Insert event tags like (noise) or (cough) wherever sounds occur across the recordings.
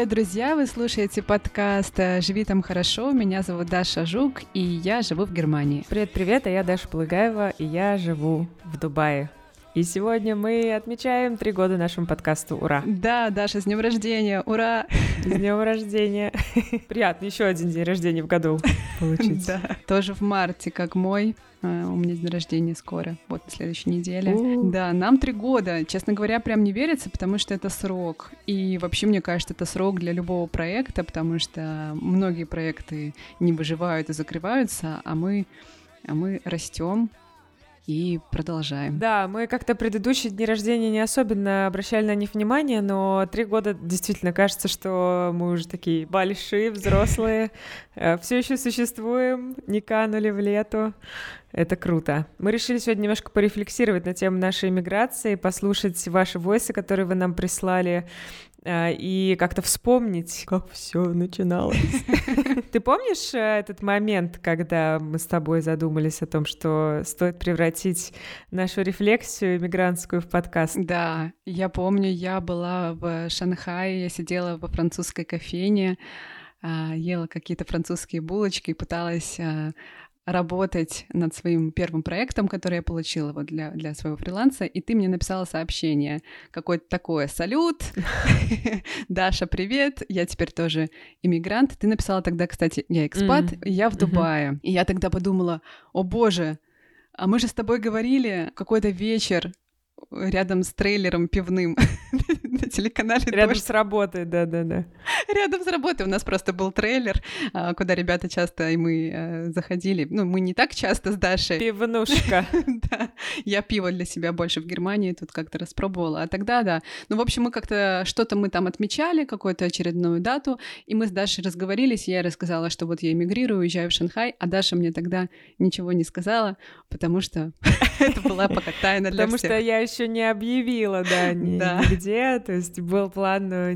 Привет, друзья! Вы слушаете подкаст э, «Живи там хорошо». Меня зовут Даша Жук, и я живу в Германии. Привет-привет, а я Даша Плыгаева, и я живу в Дубае. И сегодня мы отмечаем три года нашему подкасту. Ура! Да, Даша, с днем рождения! Ура! С днем рождения! (laughs) Приятно, еще один день рождения в году (laughs) получить. Да, тоже в марте, как мой. А, у меня день рождения скоро, вот на следующей неделе. Да, нам три года. Честно говоря, прям не верится, потому что это срок. И вообще, мне кажется, это срок для любого проекта, потому что многие проекты не выживают и закрываются, а мы, а мы растем, и продолжаем. Да, мы как-то предыдущие дни рождения не особенно обращали на них внимание, но три года действительно кажется, что мы уже такие большие, взрослые, э, все еще существуем, не канули в лету. Это круто. Мы решили сегодня немножко порефлексировать на тему нашей иммиграции, послушать ваши войсы, которые вы нам прислали, э, и как-то вспомнить, как все начиналось. (laughs) Ты помнишь э, этот момент, когда мы с тобой задумались о том, что стоит превратить нашу рефлексию иммигрантскую в подкаст? Да, я помню, я была в Шанхае, я сидела во французской кофейне, а, ела какие-то французские булочки, пыталась а, работать над своим первым проектом, который я получила вот для, для своего фриланса, и ты мне написала сообщение какое-то такое «Салют! (laughs) (laughs) Даша, привет! Я теперь тоже иммигрант». Ты написала тогда, кстати, я экспат, mm-hmm. я в Дубае. Mm-hmm. И я тогда подумала, о боже, а мы же с тобой говорили какой-то вечер рядом с трейлером пивным (laughs) на телеканале. Рядом с работой, да-да-да. Рядом с работой. У нас просто был трейлер, а, куда ребята часто и мы э, заходили. Ну, мы не так часто с Дашей. Пивнушка. (laughs) да. Я пиво для себя больше в Германии тут как-то распробовала. А тогда, да. Ну, в общем, мы как-то что-то мы там отмечали, какую-то очередную дату, и мы с Дашей разговорились, и я рассказала, что вот я эмигрирую, уезжаю в Шанхай, а Даша мне тогда ничего не сказала, потому что (laughs) это была пока тайна для всех. Потому что я еще не объявила, (laughs) да, нигде, то есть был план, но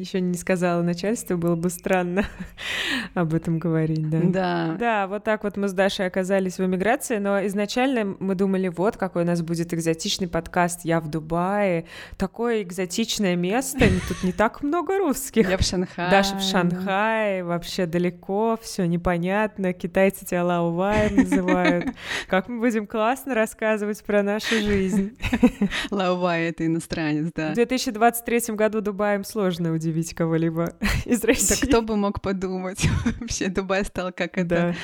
еще не сказала начальству, было бы странно (laughs) об этом говорить, да. Да. Да, вот так вот мы с Дашей оказались в эмиграции, но изначально мы думали, вот какой у нас будет экзотичный подкаст «Я в Дубае», такое экзотичное место, тут не так много русских. Я в Шанхае. Даша в Шанхае, вообще далеко, все непонятно, китайцы тебя Лауваем называют. (laughs) Как мы будем классно рассказывать про нашу жизнь. Лаувай — это иностранец, да. В 2023 году Дубаем сложно удивить кого-либо (laughs) из России. Да кто бы мог подумать? (laughs) Вообще Дубай стал как это...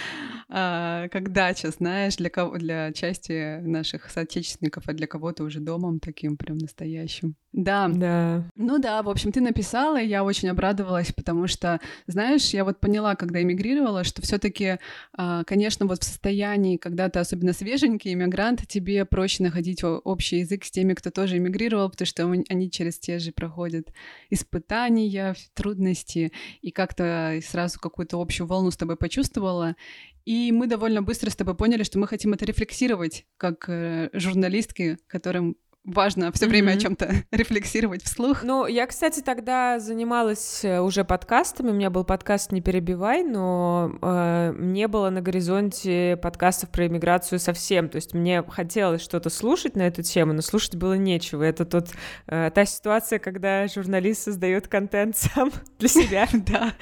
А, как дача, знаешь, для кого для части наших соотечественников, а для кого-то уже домом таким прям настоящим. Да. Да. Ну да, в общем, ты написала, и я очень обрадовалась, потому что, знаешь, я вот поняла, когда эмигрировала, что все таки а, конечно, вот в состоянии, когда ты особенно свеженький иммигрант, тебе проще находить общий язык с теми, кто тоже эмигрировал, потому что они через те же проходят испытания, трудности, и как-то сразу какую-то общую волну с тобой почувствовала. И мы довольно быстро с тобой поняли, что мы хотим это рефлексировать как э, журналистки, которым важно все время mm-hmm. о чем-то (laughs) рефлексировать вслух. Ну, я, кстати, тогда занималась э, уже подкастами. У меня был подкаст «Не перебивай», но э, не было на горизонте подкастов про иммиграцию совсем. То есть мне хотелось что-то слушать на эту тему, но слушать было нечего. Это тот, э, та ситуация, когда журналист создает контент (laughs) сам для себя. (laughs) Да.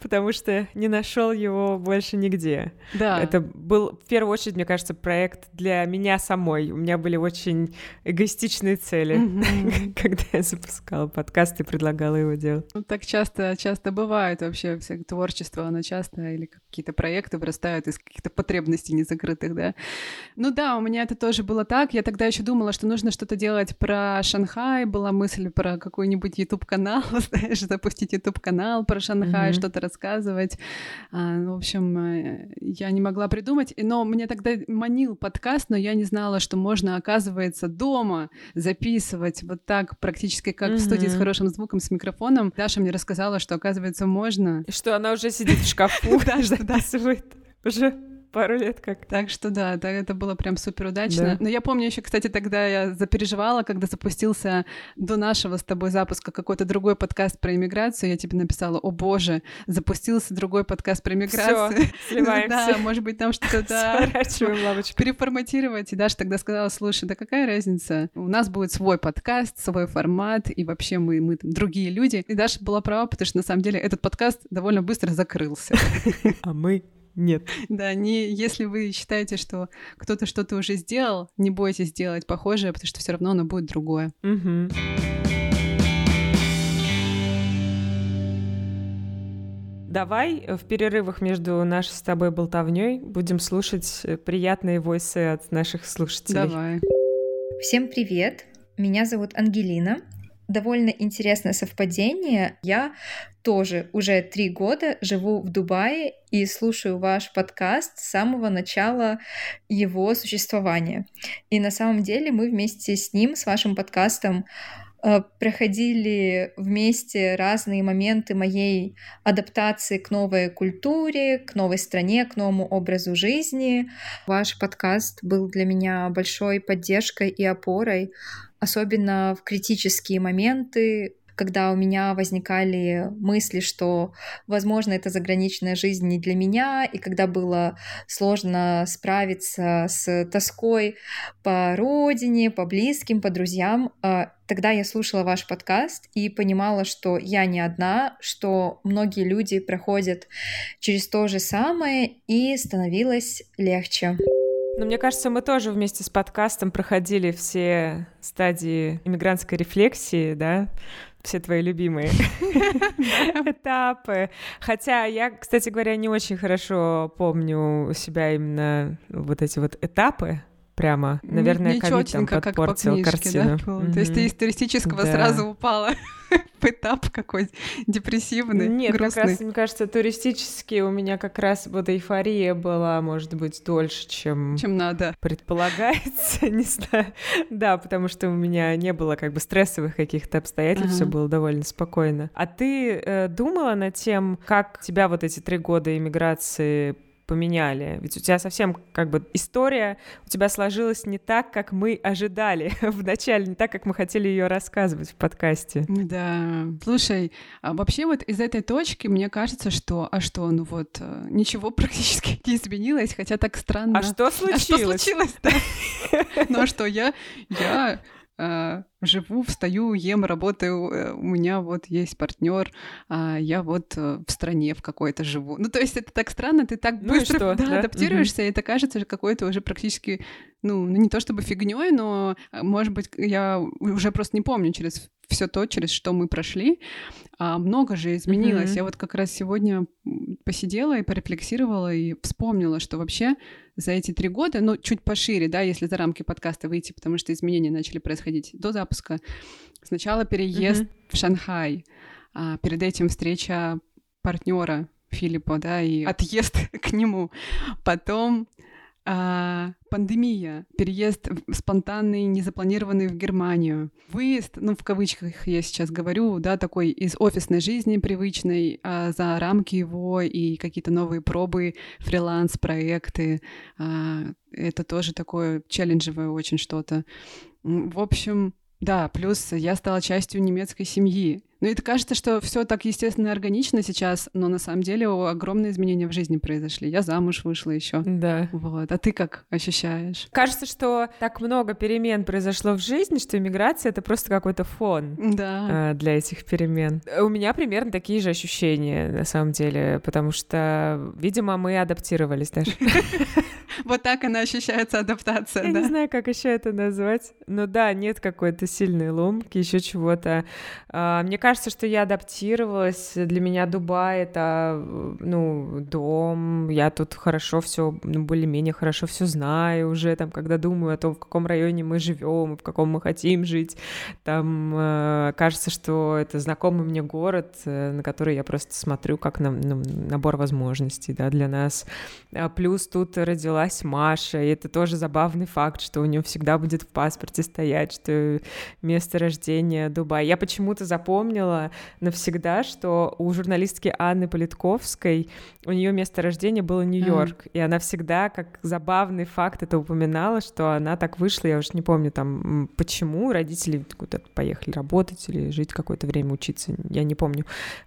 Потому что не нашел его больше нигде. Да. Это был, в первую очередь, мне кажется, проект для меня самой. У меня были очень эгоистичные эгоистичные цели, mm-hmm. (laughs) когда я запускала подкаст и предлагала его делать. Ну, так часто, часто бывает вообще все творчество, оно часто или какие-то проекты вырастают из каких-то потребностей незакрытых, да. Ну да, у меня это тоже было так. Я тогда еще думала, что нужно что-то делать про Шанхай. Была мысль про какой-нибудь YouTube-канал, (laughs) знаешь, запустить YouTube-канал про Шанхай, mm-hmm. что-то рассказывать. А, в общем, э, я не могла придумать. Но мне тогда манил подкаст, но я не знала, что можно, оказывается, дома записывать вот так практически как mm-hmm. в студии с хорошим звуком, с микрофоном. Даша мне рассказала, что оказывается можно. И что она уже сидит в шкафу, (laughs) записывает уже пару лет как. Так что да, да это было прям супер удачно. Да. Но я помню еще, кстати, тогда я запереживала, когда запустился до нашего с тобой запуска какой-то другой подкаст про иммиграцию. Я тебе написала, о боже, запустился другой подкаст про иммиграцию. (laughs) сливаемся. Да, может быть, там что-то да, переформатировать. И Даша тогда сказала, слушай, да какая разница? У нас будет свой подкаст, свой формат, и вообще мы, мы там, другие люди. И Даша была права, потому что на самом деле этот подкаст довольно быстро закрылся. (laughs) А мы нет. Да, не, если вы считаете, что кто-то что-то уже сделал, не бойтесь сделать похожее, потому что все равно оно будет другое. Угу. Давай в перерывах между нашей с тобой болтовней будем слушать приятные войсы от наших слушателей. Давай. Всем привет! Меня зовут Ангелина довольно интересное совпадение. Я тоже уже три года живу в Дубае и слушаю ваш подкаст с самого начала его существования. И на самом деле мы вместе с ним, с вашим подкастом, проходили вместе разные моменты моей адаптации к новой культуре, к новой стране, к новому образу жизни. Ваш подкаст был для меня большой поддержкой и опорой особенно в критические моменты, когда у меня возникали мысли, что, возможно, это заграничная жизнь не для меня, и когда было сложно справиться с тоской по родине, по близким, по друзьям, а, тогда я слушала ваш подкаст и понимала, что я не одна, что многие люди проходят через то же самое, и становилось легче. Но мне кажется, мы тоже вместе с подкастом проходили все стадии иммигрантской рефлексии, да, все твои любимые (laughs) этапы. Хотя я, кстати говоря, не очень хорошо помню себя именно вот эти вот этапы, прямо. Наверное, ковид там подпортил как по книжке, картину. Да, mm-hmm. То есть ты из туристического да. сразу упала (laughs) в этап какой депрессивный, Нет, грустный. как раз, мне кажется, туристический у меня как раз вот эйфория была, может быть, дольше, чем... Чем надо. Предполагается, (laughs) не знаю. Да, потому что у меня не было как бы стрессовых каких-то обстоятельств, ага. все было довольно спокойно. А ты э, думала над тем, как тебя вот эти три года иммиграции поменяли. Ведь у тебя совсем как бы история у тебя сложилась не так, как мы ожидали (laughs) вначале, не так, как мы хотели ее рассказывать в подкасте. Да. Слушай, а вообще вот из этой точки мне кажется, что, а что, ну вот, э, ничего (laughs) практически не изменилось, хотя так странно. А что случилось? А что случилось? (laughs) Ну а что, я, я живу, встаю, ем, работаю, э, у меня вот есть партнер, а я вот э, в стране в какой-то живу. Ну, то есть это так странно, ты так ну быстро что, да, да? адаптируешься, угу. и это кажется какой-то уже практически, ну, ну, не то чтобы фигней, но, э, может быть, я уже просто не помню через все то, через что мы прошли. А много же изменилось. Mm-hmm. Я вот как раз сегодня посидела и порефлексировала и вспомнила, что вообще за эти три года, ну, чуть пошире, да, если за рамки подкаста выйти, потому что изменения начали происходить до запуска. Сначала переезд mm-hmm. в Шанхай, а перед этим встреча партнера Филиппа, да, и отъезд (laughs) к нему. Потом а, пандемия, переезд спонтанный, незапланированный в Германию, выезд, ну, в кавычках я сейчас говорю, да, такой из офисной жизни привычной а, за рамки его и какие-то новые пробы, фриланс-проекты. А, это тоже такое челленджевое очень что-то. В общем, да, плюс я стала частью немецкой семьи. Ну, это кажется, что все так естественно и органично сейчас, но на самом деле огромные изменения в жизни произошли. Я замуж вышла еще. Да. Вот. А ты как ощущаешь? Кажется, что так много перемен произошло в жизни, что иммиграция это просто какой-то фон да. э, для этих перемен. У меня примерно такие же ощущения, на самом деле, потому что, видимо, мы адаптировались даже. (laughs) Вот так она ощущается адаптация, Я да? не знаю, как еще это назвать. Но да, нет какой-то сильной ломки, еще чего-то. А, мне кажется, что я адаптировалась. Для меня Дубай — это, ну, дом. Я тут хорошо все, ну, более-менее хорошо все знаю уже, там, когда думаю о том, в каком районе мы живем, в каком мы хотим жить. Там э, кажется, что это знакомый мне город, э, на который я просто смотрю как на, на набор возможностей, да, для нас. А плюс тут родилась называлась Маша, и это тоже забавный факт, что у нее всегда будет в паспорте стоять, что место рождения Дубай. Я почему-то запомнила навсегда, что у журналистки Анны Политковской у нее место рождения было Нью-Йорк, mm. и она всегда, как забавный факт, это упоминала, что она так вышла, я уже не помню там почему, родители куда-то поехали работать или жить какое-то время, учиться, я не помню.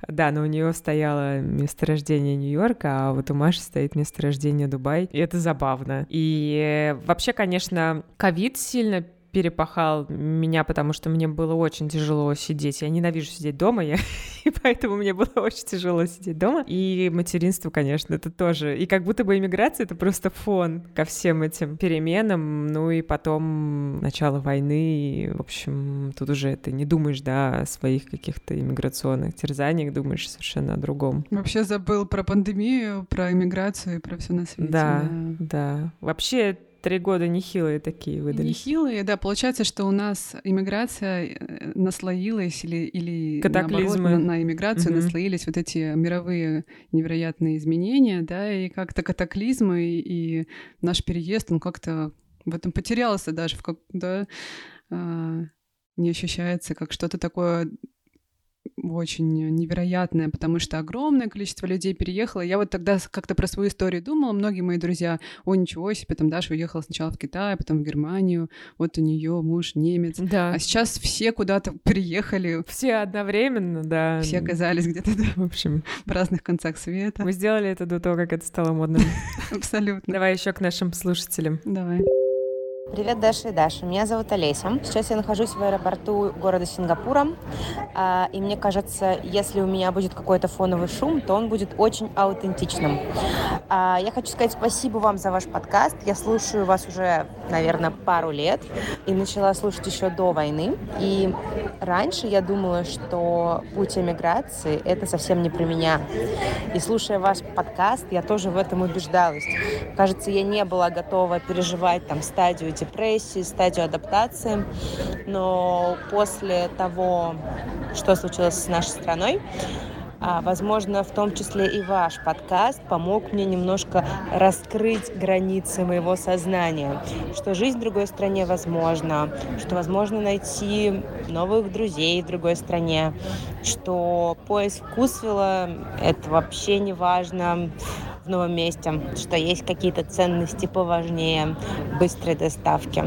Да, но у нее стояло место рождения Нью-Йорк, а вот у Маши стоит место рождения Дубай, и это забавно. И вообще, конечно, ковид сильно перепахал меня, потому что мне было очень тяжело сидеть. Я ненавижу сидеть дома, я... (laughs) и поэтому мне было очень тяжело сидеть дома. И материнство, конечно, это тоже. И как будто бы иммиграция — это просто фон ко всем этим переменам. Ну и потом начало войны, и, в общем, тут уже ты не думаешь, да, о своих каких-то иммиграционных терзаниях, думаешь совершенно о другом. Вообще забыл про пандемию, про иммиграцию и про все на свете. Да, да. да. Вообще три года нехилые такие выдались. Нехилые, да. Получается, что у нас иммиграция э, наслоилась или, или Катаклизмы. наоборот, на, на иммиграцию угу. наслоились вот эти мировые невероятные изменения, да, и как-то катаклизмы, и, и наш переезд, он как-то в этом потерялся даже, в как, да, а, не ощущается как что-то такое очень невероятное, потому что огромное количество людей переехало. Я вот тогда как-то про свою историю думала. Многие мои друзья, о, ничего себе, там Даша уехала сначала в Китай, потом в Германию, вот у нее муж немец. Да. А сейчас все куда-то приехали. Все одновременно, да. Все оказались где-то, да, в общем, в разных концах света. Мы сделали это до того, как это стало модным. (laughs) Абсолютно. Давай еще к нашим слушателям. Давай. Привет, Даша и Даша. Меня зовут Олеся. Сейчас я нахожусь в аэропорту города Сингапура. А, и мне кажется, если у меня будет какой-то фоновый шум, то он будет очень аутентичным. А, я хочу сказать спасибо вам за ваш подкаст. Я слушаю вас уже, наверное, пару лет. И начала слушать еще до войны. И раньше я думала, что путь эмиграции — это совсем не про меня. И слушая ваш подкаст, я тоже в этом убеждалась. Кажется, я не была готова переживать там стадию депрессии, стадию адаптации. Но после того, что случилось с нашей страной, а, возможно, в том числе и ваш подкаст помог мне немножко раскрыть границы моего сознания, что жизнь в другой стране возможна, что возможно найти новых друзей в другой стране, что поиск вкусвилла — это вообще не важно, новом месте, что есть какие-то ценности поважнее быстрой доставки.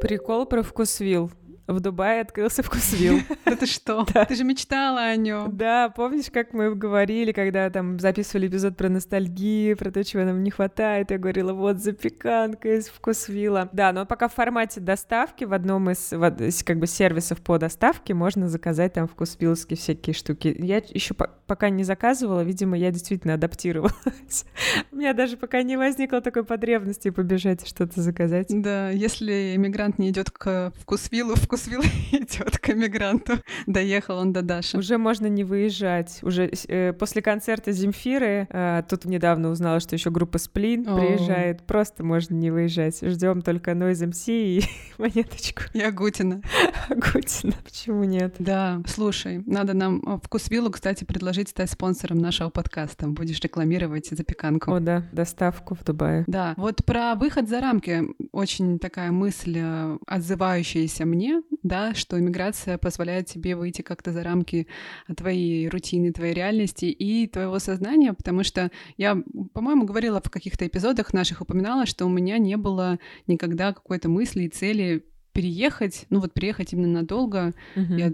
Прикол про вкусвилл. В Дубае открылся вкусвилл. Это (laughs) что? (laughs) Ты же мечтала о нем. Да, помнишь, как мы говорили, когда там записывали эпизод про ностальгию, про то, чего нам не хватает, я говорила, вот запеканка из вкусвилла. Да, но пока в формате доставки в одном из, как бы сервисов по доставке можно заказать там вкусвиллские всякие штуки. Я еще по пока не заказывала, видимо, я действительно адаптировалась. (laughs) У меня даже пока не возникло такой потребности побежать что-то заказать. Да, если иммигрант не идет к вкусвилл (laughs) идет к эмигранту. Доехал он до Даши. Уже можно не выезжать. Уже э, после концерта Земфиры, э, тут недавно узнала, что еще группа Сплин О. приезжает. Просто можно не выезжать. Ждем только Noise MC и (laughs) монеточку. И Агутина. (laughs) Агутина, почему нет? Да, слушай, надо нам э, вкусвиллу, кстати, предложить стать спонсором нашего подкаста. Будешь рекламировать запеканку. О, да, доставку в Дубае. Да, вот про выход за рамки очень такая мысль, э, отзывающаяся мне, да, что иммиграция позволяет тебе выйти как-то за рамки твоей рутины, твоей реальности и твоего сознания, потому что я, по-моему, говорила в каких-то эпизодах наших, упоминала, что у меня не было никогда какой-то мысли и цели переехать, ну вот приехать именно надолго. Uh-huh. Я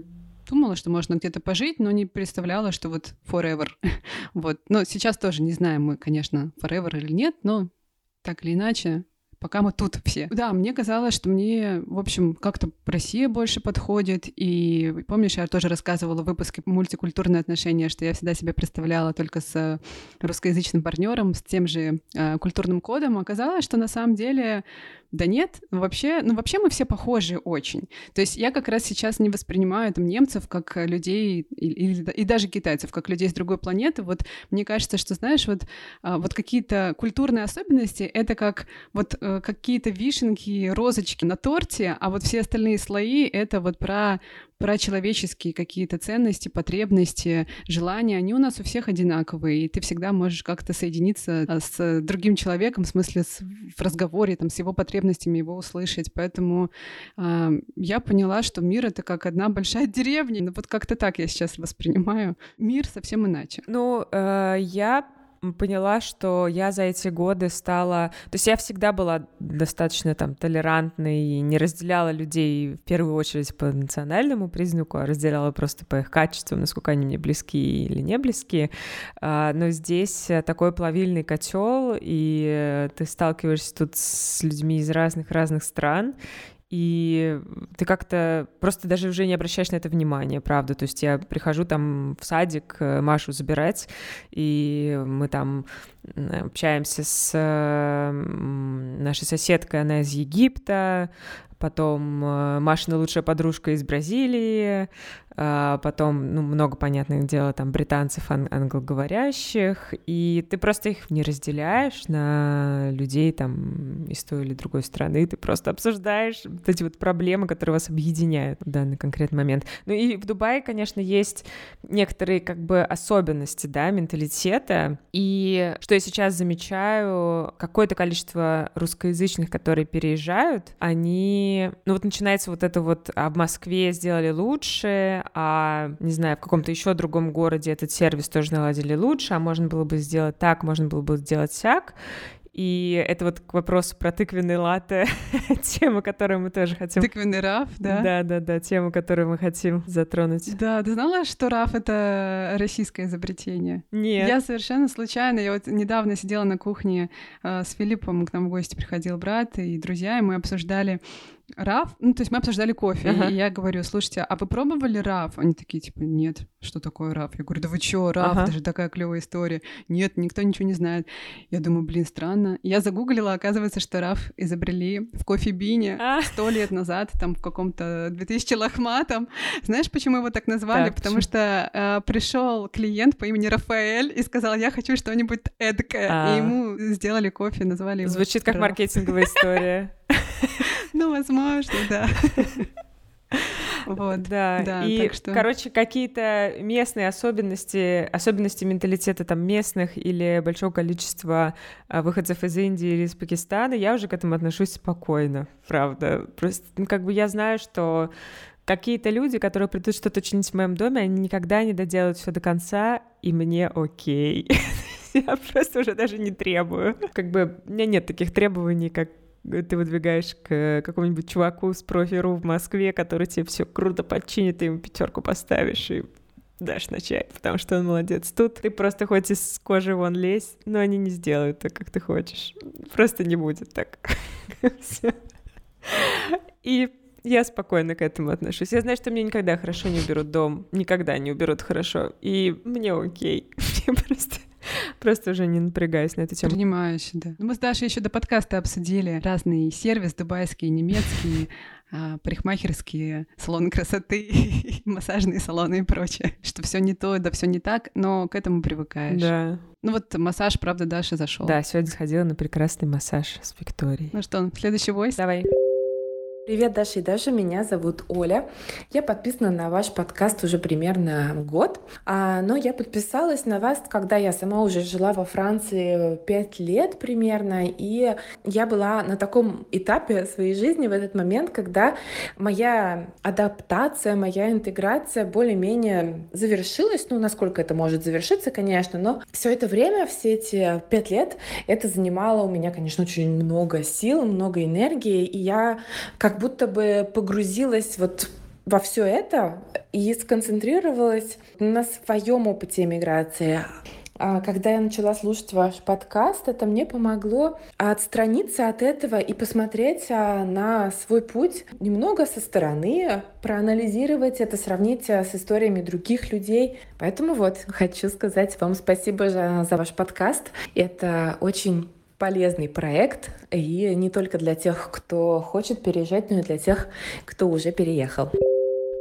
думала, что можно где-то пожить, но не представляла, что вот forever. (laughs) вот. Но сейчас тоже не знаем мы, конечно, forever или нет, но так или иначе, пока мы тут все. Да, мне казалось, что мне, в общем, как-то Россия больше подходит. И помнишь, я тоже рассказывала в выпуске «Мультикультурные отношения», что я всегда себя представляла только с русскоязычным партнером, с тем же э, культурным кодом. Оказалось, что на самом деле да нет, вообще, ну вообще мы все похожи очень. То есть я как раз сейчас не воспринимаю там немцев как людей и, и, и даже китайцев как людей с другой планеты. Вот мне кажется, что знаешь, вот, а, вот какие-то культурные особенности это как вот э, какие-то вишенки, розочки на торте, а вот все остальные слои — это вот про про человеческие какие-то ценности, потребности, желания, они у нас у всех одинаковые, и ты всегда можешь как-то соединиться а, с другим человеком, в смысле с, в разговоре, там, с его потребностями, его услышать. Поэтому э, я поняла, что мир — это как одна большая (laughs) деревня. Ну, вот как-то так я сейчас воспринимаю. Мир совсем иначе. Ну, э, я поняла, что я за эти годы стала... То есть я всегда была достаточно там толерантной и не разделяла людей в первую очередь по национальному признаку, а разделяла просто по их качеству, насколько они мне близки или не близки. А, но здесь такой плавильный котел, и ты сталкиваешься тут с людьми из разных-разных стран, и ты как-то просто даже уже не обращаешь на это внимания, правда. То есть я прихожу там в садик э, Машу забирать, и мы там общаемся с нашей соседкой, она из Египта, потом э, Машина лучшая подружка из Бразилии, потом, ну, много, понятных дел, там, британцев, ан- англоговорящих, и ты просто их не разделяешь на людей, там, из той или другой страны, ты просто обсуждаешь вот эти вот проблемы, которые вас объединяют в данный конкретный момент. Ну и в Дубае, конечно, есть некоторые, как бы, особенности, да, менталитета, и что я сейчас замечаю, какое-то количество русскоязычных, которые переезжают, они, ну вот начинается вот это вот, а в Москве сделали лучше, а, не знаю, в каком-то еще другом городе этот сервис тоже наладили лучше, а можно было бы сделать так, можно было бы сделать сяк. И это вот к вопросу про тыквенный латте, (laughs) тема, которую мы тоже хотим... Тыквенный раф, да? Да-да-да, тему, которую мы хотим затронуть. Да, ты знала, что раф — это российское изобретение? Нет. Я совершенно случайно, я вот недавно сидела на кухне э, с Филиппом, к нам в гости приходил брат и друзья, и мы обсуждали Раф, ну, то есть мы обсуждали кофе, ага. и я говорю, слушайте, а вы пробовали раф? Они такие, типа, нет, что такое раф? Я говорю, да вы чё, раф, ага. это же такая клевая история. Нет, никто ничего не знает. Я думаю, блин, странно. Я загуглила, оказывается, что раф изобрели в кофе-бине а. сто лет назад, там, в каком-то 2000 лохматом. Знаешь, почему его так назвали? Так, Потому что э, пришел клиент по имени Рафаэль и сказал, я хочу что-нибудь эдакое. А. И ему сделали кофе, назвали его Звучит как раф. маркетинговая история. (laughs) (laughs) Ну, возможно, да. (laughs) Вот, да. да и, что... короче, какие-то местные особенности, особенности менталитета там местных или большого количества а, выходцев из Индии или из Пакистана, я уже к этому отношусь спокойно, правда. Просто, ну, как бы я знаю, что какие-то люди, которые придут что-то чинить в моем доме, они никогда не доделают все до конца, и мне окей. (laughs) Я просто уже даже не требую. Как бы у меня нет таких требований, как ты выдвигаешь к какому-нибудь чуваку с профи.ру в Москве, который тебе все круто подчинит, ты ему пятерку поставишь и дашь на чай, потому что он молодец. Тут ты просто хоть из кожи вон лезь, но они не сделают так, как ты хочешь. Просто не будет так. (laughs) И я спокойно к этому отношусь. Я знаю, что мне никогда хорошо не уберут дом, никогда не уберут хорошо, и мне окей. (laughs) Мне просто (laughs) Просто уже не напрягаюсь на эту тему. Принимающе, да. Ну, мы с Дашей еще до подкаста обсудили разные сервисы, дубайские, немецкие, (laughs) а, парикмахерские, салоны красоты, (laughs) массажные салоны и прочее. Что все не то, да все не так, но к этому привыкаешь. Да. Ну вот массаж, правда, Даша зашел. Да, сегодня сходила на прекрасный массаж с Викторией. Ну что, следующий войс? Давай. Привет, Даша и Даша, меня зовут Оля. Я подписана на ваш подкаст уже примерно год, а, но я подписалась на вас, когда я сама уже жила во Франции пять лет примерно, и я была на таком этапе своей жизни в этот момент, когда моя адаптация, моя интеграция более-менее завершилась, ну, насколько это может завершиться, конечно, но все это время, все эти пять лет, это занимало у меня, конечно, очень много сил, много энергии, и я как будто бы погрузилась вот во все это и сконцентрировалась на своем опыте миграции. А когда я начала слушать ваш подкаст, это мне помогло отстраниться от этого и посмотреть а, на свой путь немного со стороны, проанализировать это, сравнить а, с историями других людей. Поэтому вот хочу сказать вам спасибо за, за ваш подкаст. Это очень полезный проект, и не только для тех, кто хочет переезжать, но и для тех, кто уже переехал.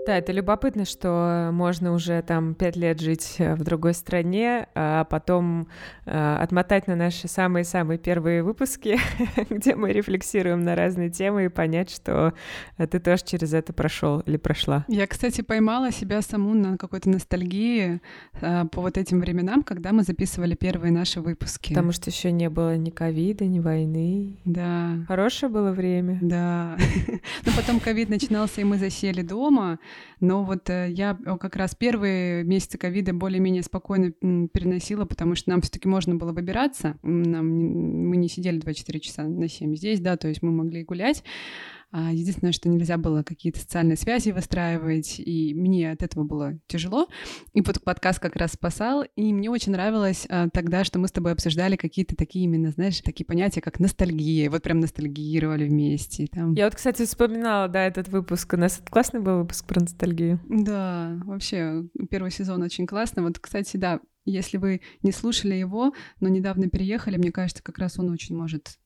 Да, это любопытно, что можно уже там пять лет жить э, в другой стране, а потом э, отмотать на наши самые-самые первые выпуски, (laughs) где мы рефлексируем на разные темы и понять, что э, ты тоже через это прошел или прошла. Я, кстати, поймала себя саму на какой-то ностальгии э, по вот этим временам, когда мы записывали первые наши выпуски. Потому что еще не было ни ковида, ни войны. Да. Хорошее было время. Да. (laughs) Но потом ковид начинался, и мы засели дома, но вот э, я как раз первые месяцы ковида более-менее спокойно переносила, потому что нам все таки можно было выбираться. Нам, мы не сидели 24 часа на 7 здесь, да, то есть мы могли гулять. А, единственное, что нельзя было какие-то социальные связи выстраивать, и мне от этого было тяжело. И вот подкаст как раз спасал, и мне очень нравилось а, тогда, что мы с тобой обсуждали какие-то такие именно, знаешь, такие понятия, как ностальгия, вот прям ностальгировали вместе. Там. Я вот, кстати, вспоминала, да, этот выпуск. У нас классный был выпуск про ностальгию. Да, вообще, первый сезон очень классный. Вот, кстати, да, если вы не слушали его, но недавно переехали, мне кажется, как раз он очень может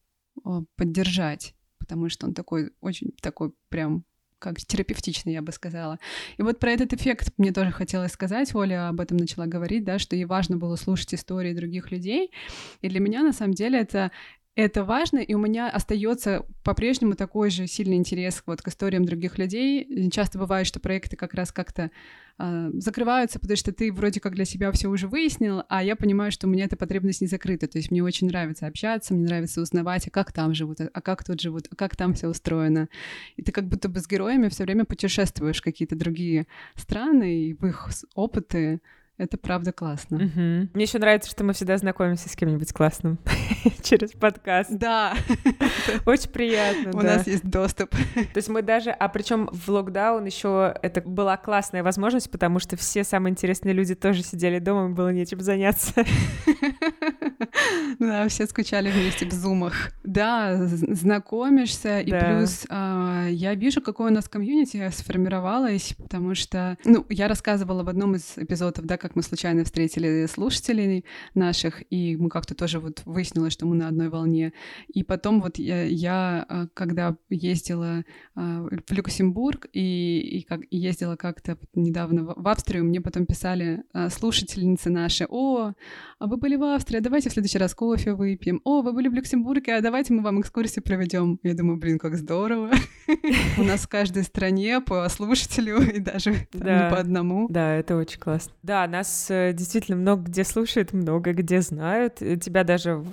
поддержать потому что он такой, очень такой прям как терапевтичный, я бы сказала. И вот про этот эффект мне тоже хотелось сказать. Оля об этом начала говорить, да, что ей важно было слушать истории других людей. И для меня, на самом деле, это это важно, и у меня остается по-прежнему такой же сильный интерес вот к историям других людей. Часто бывает, что проекты как раз как-то э, закрываются, потому что ты вроде как для себя все уже выяснил, а я понимаю, что у меня эта потребность не закрыта. То есть мне очень нравится общаться, мне нравится узнавать, а как там живут, а как тут живут, а как там все устроено. И ты как будто бы с героями все время путешествуешь в какие-то другие страны и в их опыты. Это правда классно. Угу. Мне еще нравится, что мы всегда знакомимся с кем-нибудь классным (laughs) через подкаст. Да. (laughs) Очень приятно. У нас есть доступ. То есть мы даже, а причем в локдаун еще это была классная возможность, потому что все самые интересные люди тоже сидели дома, было нечем заняться. (laughs) (laughs) Да, все скучали вместе в зумах. Да, знакомишься, и плюс а, я вижу, какое у нас комьюнити сформировалось, потому что, ну, я рассказывала в одном из эпизодов, да, как мы случайно встретили слушателей наших, и мы как-то тоже вот выяснилось, что мы на одной волне. И потом вот я, я а, когда ездила а, в Люксембург и, и как и ездила как-то недавно в Австрию, мне потом писали слушательницы наши, о, а вы были в Австрии, давайте в следующий раз кофе выпьем. О, вы были в Люксембурге, а давайте мы вам экскурсию проведем. Я думаю, блин, как здорово. (laughs) У нас в каждой стране по слушателю и даже не по одному. Да, это очень классно. Да, нас э, действительно много где слушают, много где знают. Тебя даже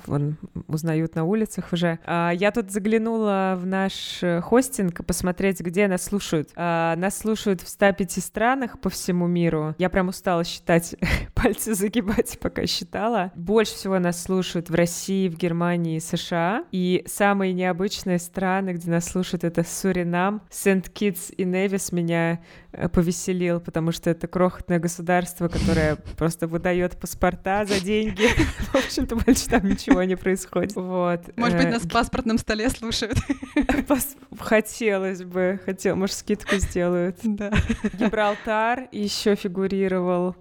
узнают на улицах уже. А, я тут заглянула в наш э, хостинг посмотреть, где нас слушают. А, нас слушают в 105 странах по всему миру. Я прям устала считать, (laughs) пальцы загибать, пока считала. Больше всего нас слушают в России, в Германии, США. И самые необычные страны, где нас слушают, это Суринам, Сент-Китс и Невис меня э, повеселил, потому что это крохотное государство, которое (laughs) просто выдает паспорта за деньги. (laughs) В общем-то, больше там ничего не происходит. Вот. Может быть, э, нас в паспортном столе слушают. (laughs) Хотелось бы. Хотел, может, скидку сделают. Да. Гибралтар еще фигурировал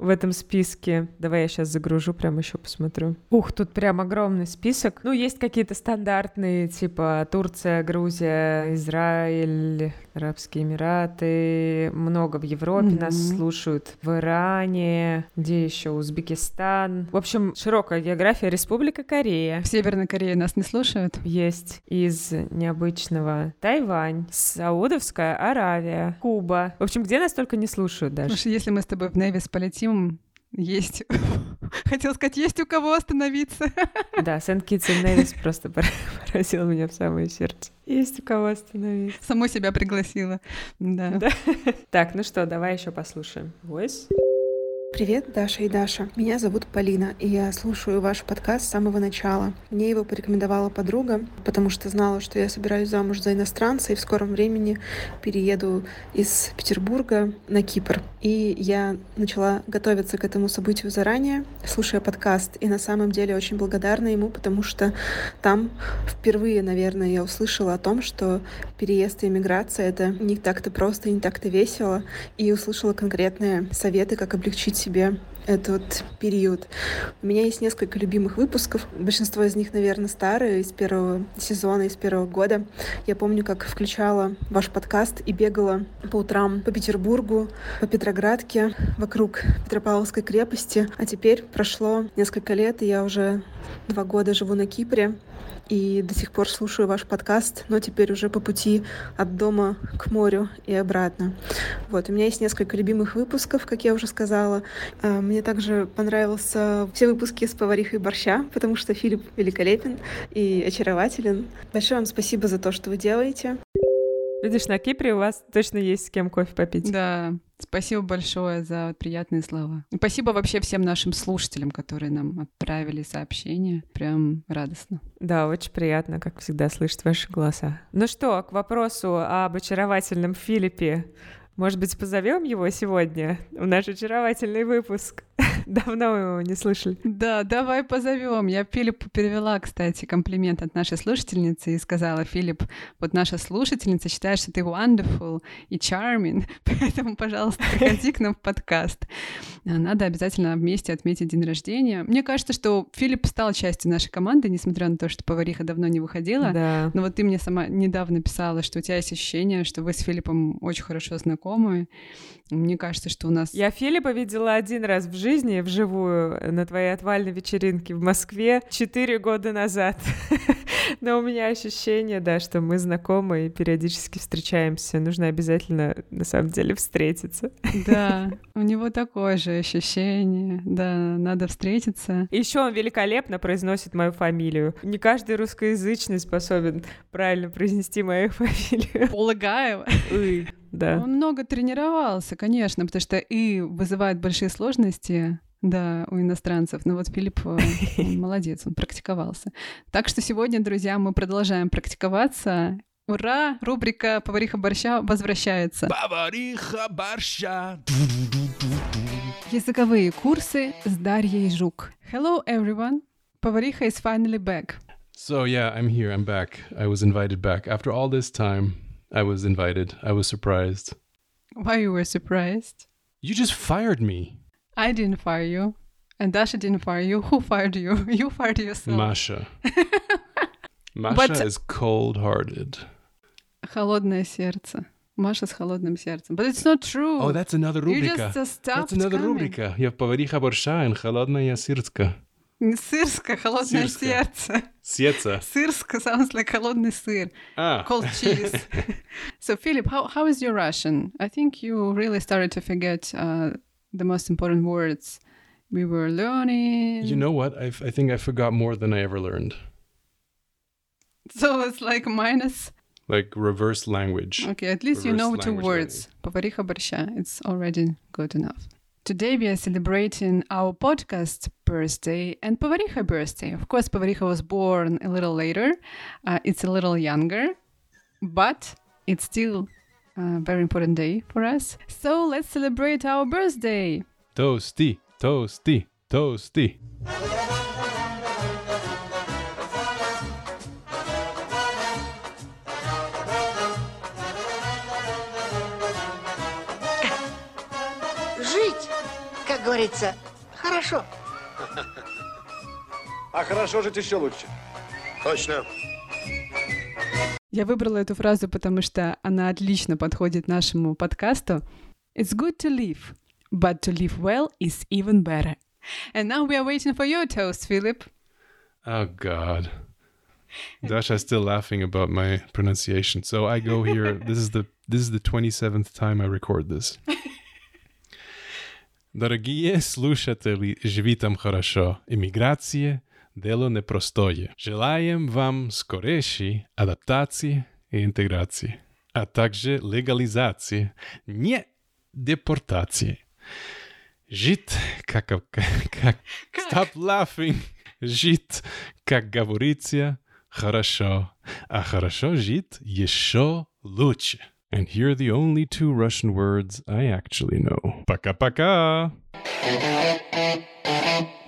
в этом списке. Давай я сейчас загружу, прям еще посмотрю. Ух, тут прям огромный список. Ну, есть какие-то стандартные, типа Турция, Грузия, Израиль, Арабские Эмираты, много в Европе mm-hmm. нас слушают, в Иране, где еще, Узбекистан. В общем, широкая география. Республика Корея. В Северной Корее нас не слушают? Есть. Из необычного Тайвань, Саудовская Аравия, Куба. В общем, где нас только не слушают даже. Слушай, если мы с тобой в Невис полетим, есть. (laughs) Хотел сказать, есть у кого остановиться. (laughs) Да, Сент-Китс и Невис просто поразил меня в самое сердце. Есть у кого остановиться. Саму себя пригласила. Да. да. Так, ну что, давай еще послушаем. Voice. Привет, Даша и Даша. Меня зовут Полина, и я слушаю ваш подкаст с самого начала. Мне его порекомендовала подруга, потому что знала, что я собираюсь замуж за иностранца и в скором времени перееду из Петербурга на Кипр. И я начала готовиться к этому событию заранее, слушая подкаст, и на самом деле очень благодарна ему, потому что там впервые, наверное, я услышала о том, что переезд и иммиграция — это не так-то просто не так-то весело, и услышала конкретные советы, как облегчить себе этот период. У меня есть несколько любимых выпусков. Большинство из них, наверное, старые, из первого сезона, из первого года. Я помню, как включала ваш подкаст и бегала по утрам по Петербургу, по Петроградке, вокруг Петропавловской крепости. А теперь прошло несколько лет, и я уже два года живу на Кипре и до сих пор слушаю ваш подкаст, но теперь уже по пути от дома к морю и обратно. Вот, у меня есть несколько любимых выпусков, как я уже сказала. А, мне также понравился все выпуски с поварихой борща, потому что Филипп великолепен и очарователен. Большое вам спасибо за то, что вы делаете. Видишь, на Кипре у вас точно есть с кем кофе попить. Да, спасибо большое за приятные слова. И спасибо вообще всем нашим слушателям, которые нам отправили сообщения. Прям радостно. Да, очень приятно, как всегда, слышать ваши голоса. Ну что, к вопросу об очаровательном Филиппе. Может быть, позовем его сегодня в наш очаровательный выпуск? (laughs) Давно его не слышали. Да, давай позовем. Я Филиппу перевела, кстати, комплимент от нашей слушательницы и сказала, Филипп, вот наша слушательница считает, что ты wonderful и charming, (laughs) поэтому, пожалуйста, приходи к нам в подкаст. Надо обязательно вместе отметить день рождения. Мне кажется, что Филипп стал частью нашей команды, несмотря на то, что повариха давно не выходила. Да. Но вот ты мне сама недавно писала, что у тебя есть ощущение, что вы с Филиппом очень хорошо знакомы. Мне кажется, что у нас... Я Филиппа видела один раз в жизни, вживую, на твоей отвальной вечеринке в Москве четыре года назад. (laughs) Но у меня ощущение, да, что мы знакомы и периодически встречаемся. Нужно обязательно, на самом деле, встретиться. Да, (laughs) у него такое же ощущение. Да, надо встретиться. Еще он великолепно произносит мою фамилию. Не каждый русскоязычный способен правильно произнести мою (laughs) фамилию. Полагаю. Да. Он много тренировался, конечно, потому что и вызывает большие сложности, да, у иностранцев. Но вот Филипп э, (laughs) молодец, он практиковался. Так что сегодня, друзья, мы продолжаем практиковаться. Ура! Рубрика «Повариха борща» возвращается. Повариха борща. Языковые курсы с Дарьей Жук. Hello, everyone. Повариха is finally back. So yeah, I'm here. I'm back. I was invited back after all this time. I was invited. I was surprised. Why you were surprised? You just fired me, I didn't fire you. And Dasha didn't fire you. Who fired you? (laughs) You fired yourself. Masha. (laughs) Masha But- is cold-hearted. Холодное сердце. Маша с холодным сердцем. But it's not true. Oh, that's another You rubrika. just uh, stopped That's another coming. rubrika. Я повариха борща и холодная сырска. Сырска, холодное Сырска. сердце. Сеца. Сырска sounds like холодный сыр. Ah. Cold cheese. (laughs) so, Philip, how, how is your Russian? I think you really started to forget uh, the most important words we were learning. You know what? I, f- I think I forgot more than I ever learned. So it's like minus. Like reverse language. Okay, at least you Reverse know two language words. Повариха борща. It's already good enough. Today we are celebrating our podcast birthday and Повариха birthday. Of course, Повариха was born a little later. Uh, it's a little younger, but it's still a very important day for us. So let's celebrate our birthday. Toasty, toasty, toasty. Жить, как говорится, хорошо. А хорошо жить еще лучше. Точно. Я выбрала эту фразу, потому что она отлично подходит нашему подкасту. It's good to live, but to live well is even better. And now we are waiting for your toast, Philip. Oh God. (laughs) Dasha's still laughing about my pronunciation. So I go here. this (laughs) is the this is the 27th time I record this. (laughs) Дорогие слушатели, живи там хорошо. Иммиграция – дело непростое. Желаем вам скорейшей адаптации и интеграции, а также легализации, не депортации. Жить, как, как, как... Stop laughing. Жить, как говорится, хорошо. А хорошо жить еще лучше. And here are the only two Russian words I actually know. Пока-пока.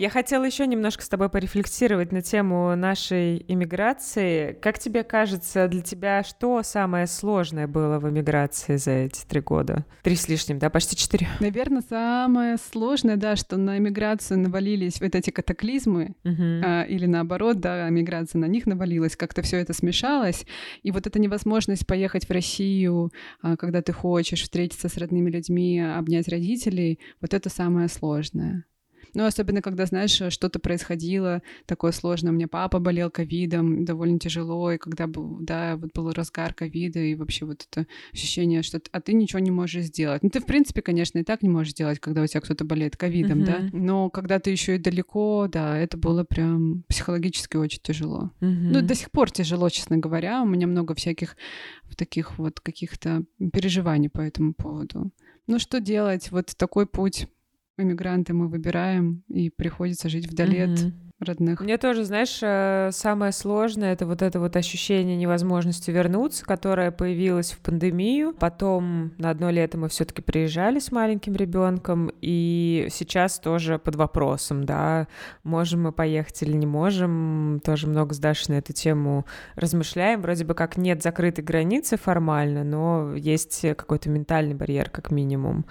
Я хотела еще немножко с тобой порефлексировать на тему нашей иммиграции. Как тебе кажется, для тебя что самое сложное было в иммиграции за эти три года? Три с лишним, да, почти четыре. Наверное, самое сложное, да, что на иммиграцию навалились вот эти катаклизмы, uh-huh. а, или наоборот, да, иммиграция на них навалилась, как-то все это смешалось, и вот эта невозможность поехать в Россию, а, когда ты хочешь встретиться с родными людьми, обнять родителей, вот это самое сложное. Ну, особенно, когда, знаешь, что-то происходило такое сложное. У меня папа болел ковидом, довольно тяжело, и когда был, да, вот был разгар ковида, и вообще вот это ощущение, что а ты ничего не можешь сделать. Ну, ты, в принципе, конечно, и так не можешь сделать, когда у тебя кто-то болеет ковидом, uh-huh. да, но когда ты еще и далеко, да, это было прям психологически очень тяжело. Uh-huh. Ну, до сих пор тяжело, честно говоря. У меня много всяких таких вот каких-то переживаний по этому поводу. Ну, что делать? Вот такой путь иммигранты мы выбираем, и приходится жить вдали mm-hmm. Родных. Мне тоже, знаешь, э, самое сложное — это вот это вот ощущение невозможности вернуться, которое появилось в пандемию. Потом на одно лето мы все таки приезжали с маленьким ребенком, и сейчас тоже под вопросом, да, можем мы поехать или не можем. Тоже много с Дашей на эту тему размышляем. Вроде бы как нет закрытой границы формально, но есть какой-то ментальный барьер как минимум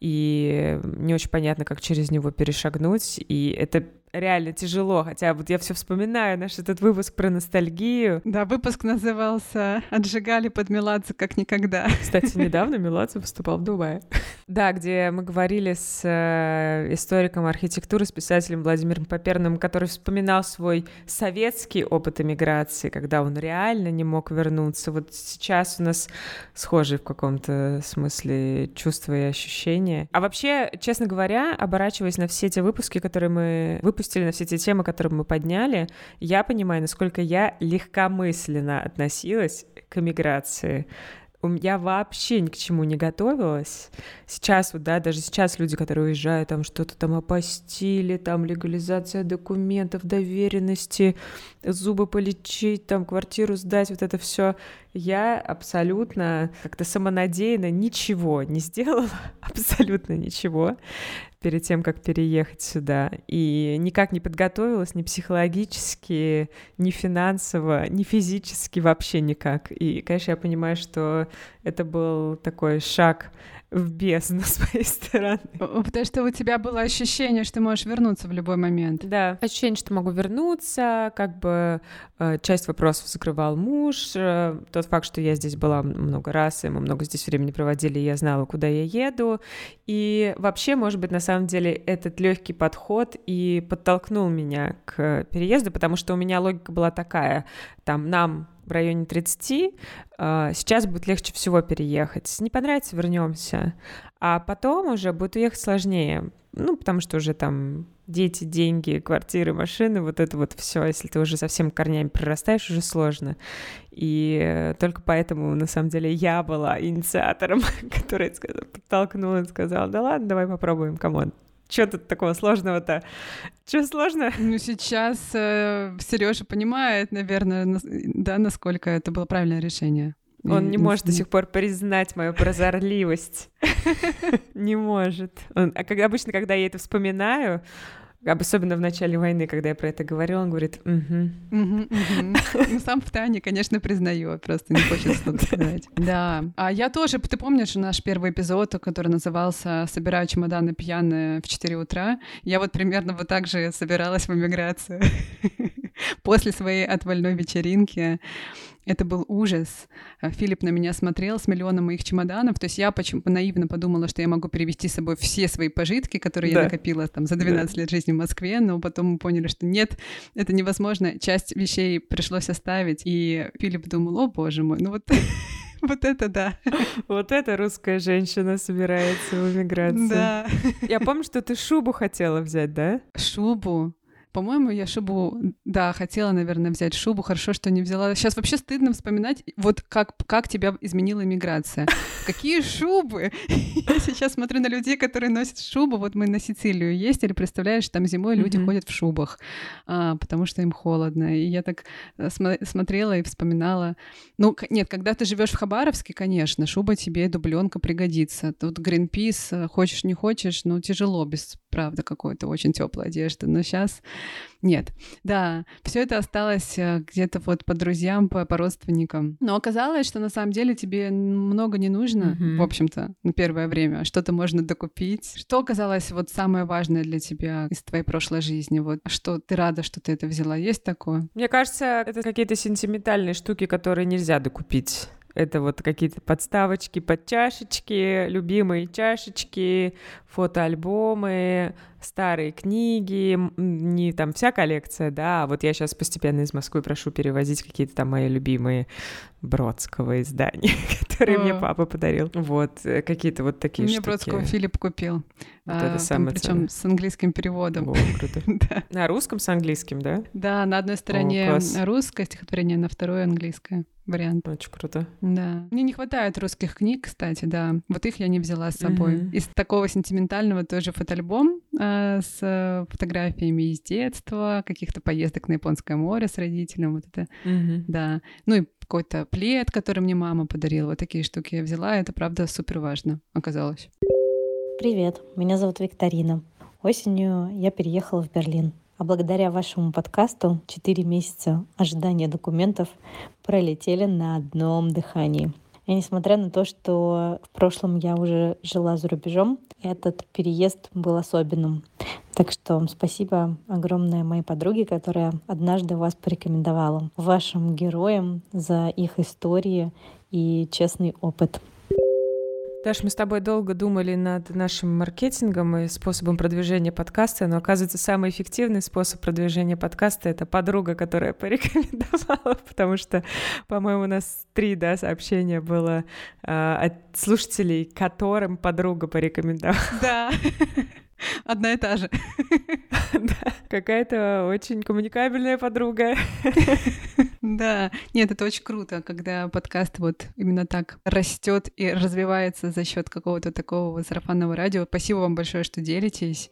и не очень понятно, как через него перешагнуть, и это реально тяжело, хотя вот я все вспоминаю наш этот выпуск про ностальгию. Да, выпуск назывался «Отжигали под Меладзе как никогда». Кстати, (laughs) недавно Меладзе выступал в Дубае. Да, где мы говорили с э, историком архитектуры, с писателем Владимиром Поперным, который вспоминал свой советский опыт эмиграции, когда он реально не мог вернуться. Вот сейчас у нас схожие в каком-то смысле чувства и ощущения. А вообще, честно говоря, оборачиваясь на все те выпуски, которые мы выпустили, выпустили, на все те темы, которые мы подняли, я понимаю, насколько я легкомысленно относилась к эмиграции я вообще ни к чему не готовилась. Сейчас вот, да, даже сейчас люди, которые уезжают, там что-то там опостили, там легализация документов, доверенности, зубы полечить, там квартиру сдать, вот это все. Я абсолютно как-то самонадеянно ничего не сделала, (laughs) абсолютно ничего перед тем, как переехать сюда. И никак не подготовилась ни психологически, ни финансово, ни физически, вообще никак. И, конечно, я понимаю, что это был такой шаг в бездну (laughs) с моей стороны. Потому что у тебя было ощущение, что ты можешь вернуться в любой момент. Да, ощущение, что могу вернуться, как бы э, часть вопросов закрывал муж, э, тот факт, что я здесь была много раз, и мы много здесь времени проводили, и я знала, куда я еду, и вообще, может быть, на самом деле этот легкий подход и подтолкнул меня к переезду, потому что у меня логика была такая, там, нам в районе 30, а, сейчас будет легче всего переехать. Не понравится, вернемся. А потом уже будет уехать сложнее. Ну, потому что уже там дети, деньги, квартиры, машины, вот это вот все, если ты уже совсем корнями прорастаешь, уже сложно. И только поэтому, на самом деле, я была инициатором, (laughs) который подтолкнул и сказал, да ладно, давай попробуем, come on. Что тут такого сложного-то? Что сложно? Ну, сейчас э, Сережа понимает, наверное, на, да, насколько это было правильное решение. Он не может до сих пор признать мою прозорливость. (laughs) Не может. А обычно, когда я это вспоминаю, Особенно в начале войны, когда я про это говорила, он говорит, угу. Ну, (laughs) сам в Тане, конечно, признает, просто не хочет что-то сказать. Да. А я тоже, ты помнишь наш первый эпизод, который назывался «Собираю чемоданы пьяные в 4 утра»? Я вот примерно вот так же собиралась в эмиграцию (laughs) после своей отвальной вечеринки. Это был ужас. Э, Филипп на меня смотрел с миллионом моих чемоданов. То есть я почему-то наивно подумала, что я могу перевести с собой все свои пожитки, которые да. я накопила там за 12 да. лет жизни в Москве, но потом мы поняли, что нет, это невозможно. Часть вещей пришлось оставить. И Филипп думал, о боже мой, ну вот (laughs) Вот это да. Вот это русская женщина собирается в эмиграцию. Да. Я помню, что ты шубу хотела взять, да? Шубу? По-моему, я шубу, да, хотела, наверное, взять шубу, хорошо, что не взяла. Сейчас вообще стыдно вспоминать, вот как, как тебя изменила иммиграция. (laughs) Какие шубы? (laughs) Я сейчас смотрю на людей, которые носят шубу. Вот мы на Сицилию ездили, представляешь, там зимой люди ходят в шубах, а, потому что им холодно. И я так э, смотрела и вспоминала. Ну, нет, когда ты живешь в Хабаровске, конечно, шуба тебе, дубленка пригодится. Тут Гринпис, э, хочешь не хочешь, но тяжело без правда, какой-то очень теплой одежды. Но сейчас нет. Да, все это осталось э, где-то вот по друзьям, по, по родственникам. Но оказалось, что на самом деле тебе много не нужно, mm-hmm. в общем-то, на первое время. Что-то можно докупить. Что оказалось вот самое важное для тебя из твоей прошлой жизни? Вот что ты рада, что ты это взяла? Есть такое? Мне кажется, это какие-то сентиментальные штуки, которые нельзя докупить. Это вот какие-то подставочки под чашечки, любимые чашечки, фотоальбомы, старые книги, не там вся коллекция, да, а вот я сейчас постепенно из Москвы прошу перевозить какие-то там мои любимые Бродского издания, (laughs) которые мне папа подарил. Вот, э, какие-то вот такие мне штуки. Бродского Филипп купил. Вот это а, самое Причем с английским переводом. О, круто. (laughs) да. На русском с английским, да? Да, на одной стороне О, русское стихотворение, на второй английское вариант. Очень круто. Да. Мне не хватает русских книг, кстати, да. Вот их я не взяла с собой. Mm-hmm. Из такого сентиментального тоже фотоальбом э, с фотографиями из детства, каких-то поездок на Японское море с родителем, вот это, mm-hmm. да. Ну и какой-то плед, который мне мама подарила. Вот такие штуки я взяла. Это, правда, супер важно оказалось. Привет, меня зовут Викторина. Осенью я переехала в Берлин. А благодаря вашему подкасту 4 месяца ожидания документов пролетели на одном дыхании. И несмотря на то, что в прошлом я уже жила за рубежом, этот переезд был особенным. Так что спасибо огромное моей подруге, которая однажды вас порекомендовала, вашим героям за их истории и честный опыт. Даш, мы с тобой долго думали над нашим маркетингом и способом продвижения подкаста, но оказывается, самый эффективный способ продвижения подкаста — это подруга, которая порекомендовала, (laughs) потому что, по-моему, у нас три да, сообщения было э, от слушателей, которым подруга порекомендовала. Да. (laughs) (laughs) Одна и та же. (laughs) Да, какая-то очень коммуникабельная подруга. (laughs) Да, нет, это очень круто, когда подкаст вот именно так растет и развивается за счет какого-то такого сарафанного радио. Спасибо вам большое, что делитесь.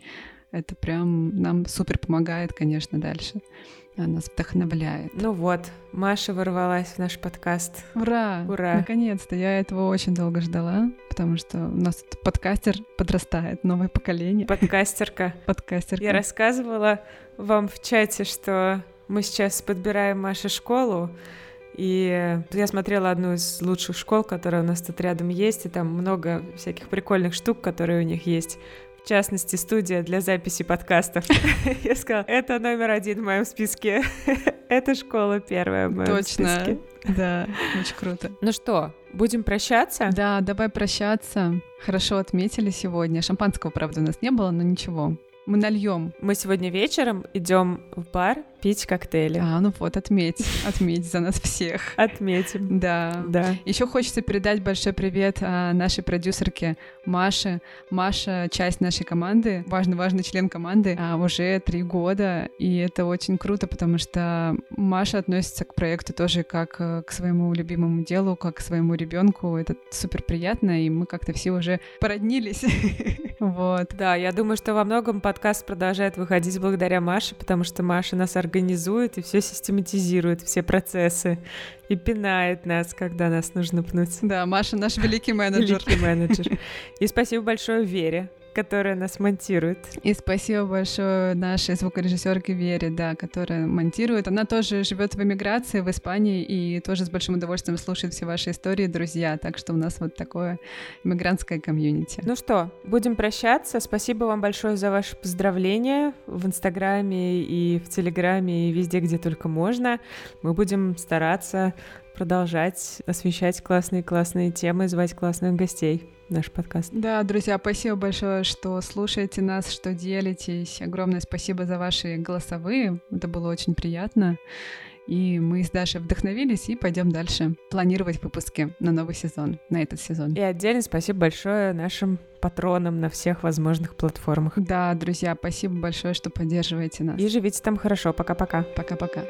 Это прям нам супер помогает, конечно, дальше нас вдохновляет. Ну вот, Маша ворвалась в наш подкаст. Ура! Ура! Наконец-то! Я этого очень долго ждала, потому что у нас тут подкастер подрастает, новое поколение. Подкастерка. Подкастерка. Я рассказывала вам в чате, что мы сейчас подбираем Маше школу, и я смотрела одну из лучших школ, которая у нас тут рядом есть, и там много всяких прикольных штук, которые у них есть в частности, студия для записи подкастов. (laughs) Я сказала, это номер один в моем списке. (laughs) Это школа первая в моем Точно. списке. Да, очень круто. Ну что, будем прощаться? Да, давай прощаться. Хорошо отметили сегодня. Шампанского, правда, у нас не было, но ничего. Мы нальем. Мы сегодня вечером идем в бар пить коктейли. А, ну вот, отметь, отметь за нас всех. Отметим. Да. Да. Еще хочется передать большой привет а, нашей продюсерке Маше. Маша — часть нашей команды, важный-важный член команды, а, уже три года, и это очень круто, потому что Маша относится к проекту тоже как а, к своему любимому делу, как к своему ребенку. Это супер приятно, и мы как-то все уже породнились. (laughs) Вот. Да, я думаю, что во многом подкаст продолжает выходить благодаря Маше, потому что Маша нас организует и все систематизирует, все процессы, и пинает нас, когда нас нужно пнуть. Да, Маша наш великий менеджер. Великий менеджер. И спасибо большое Вере, которая нас монтирует. И спасибо большое нашей звукорежиссерке Вере, да, которая монтирует. Она тоже живет в эмиграции в Испании и тоже с большим удовольствием слушает все ваши истории, друзья. Так что у нас вот такое иммигрантское комьюнити. Ну что, будем прощаться. Спасибо вам большое за ваши поздравления в Инстаграме и в Телеграме и везде, где только можно. Мы будем стараться продолжать освещать классные-классные темы, звать классных гостей наш подкаст. Да, друзья, спасибо большое, что слушаете нас, что делитесь. Огромное спасибо за ваши голосовые. Это было очень приятно. И мы с Дашей вдохновились и пойдем дальше планировать выпуски на новый сезон, на этот сезон. И отдельно спасибо большое нашим патронам на всех возможных платформах. Да, друзья, спасибо большое, что поддерживаете нас. И живите там хорошо. Пока-пока. Пока-пока.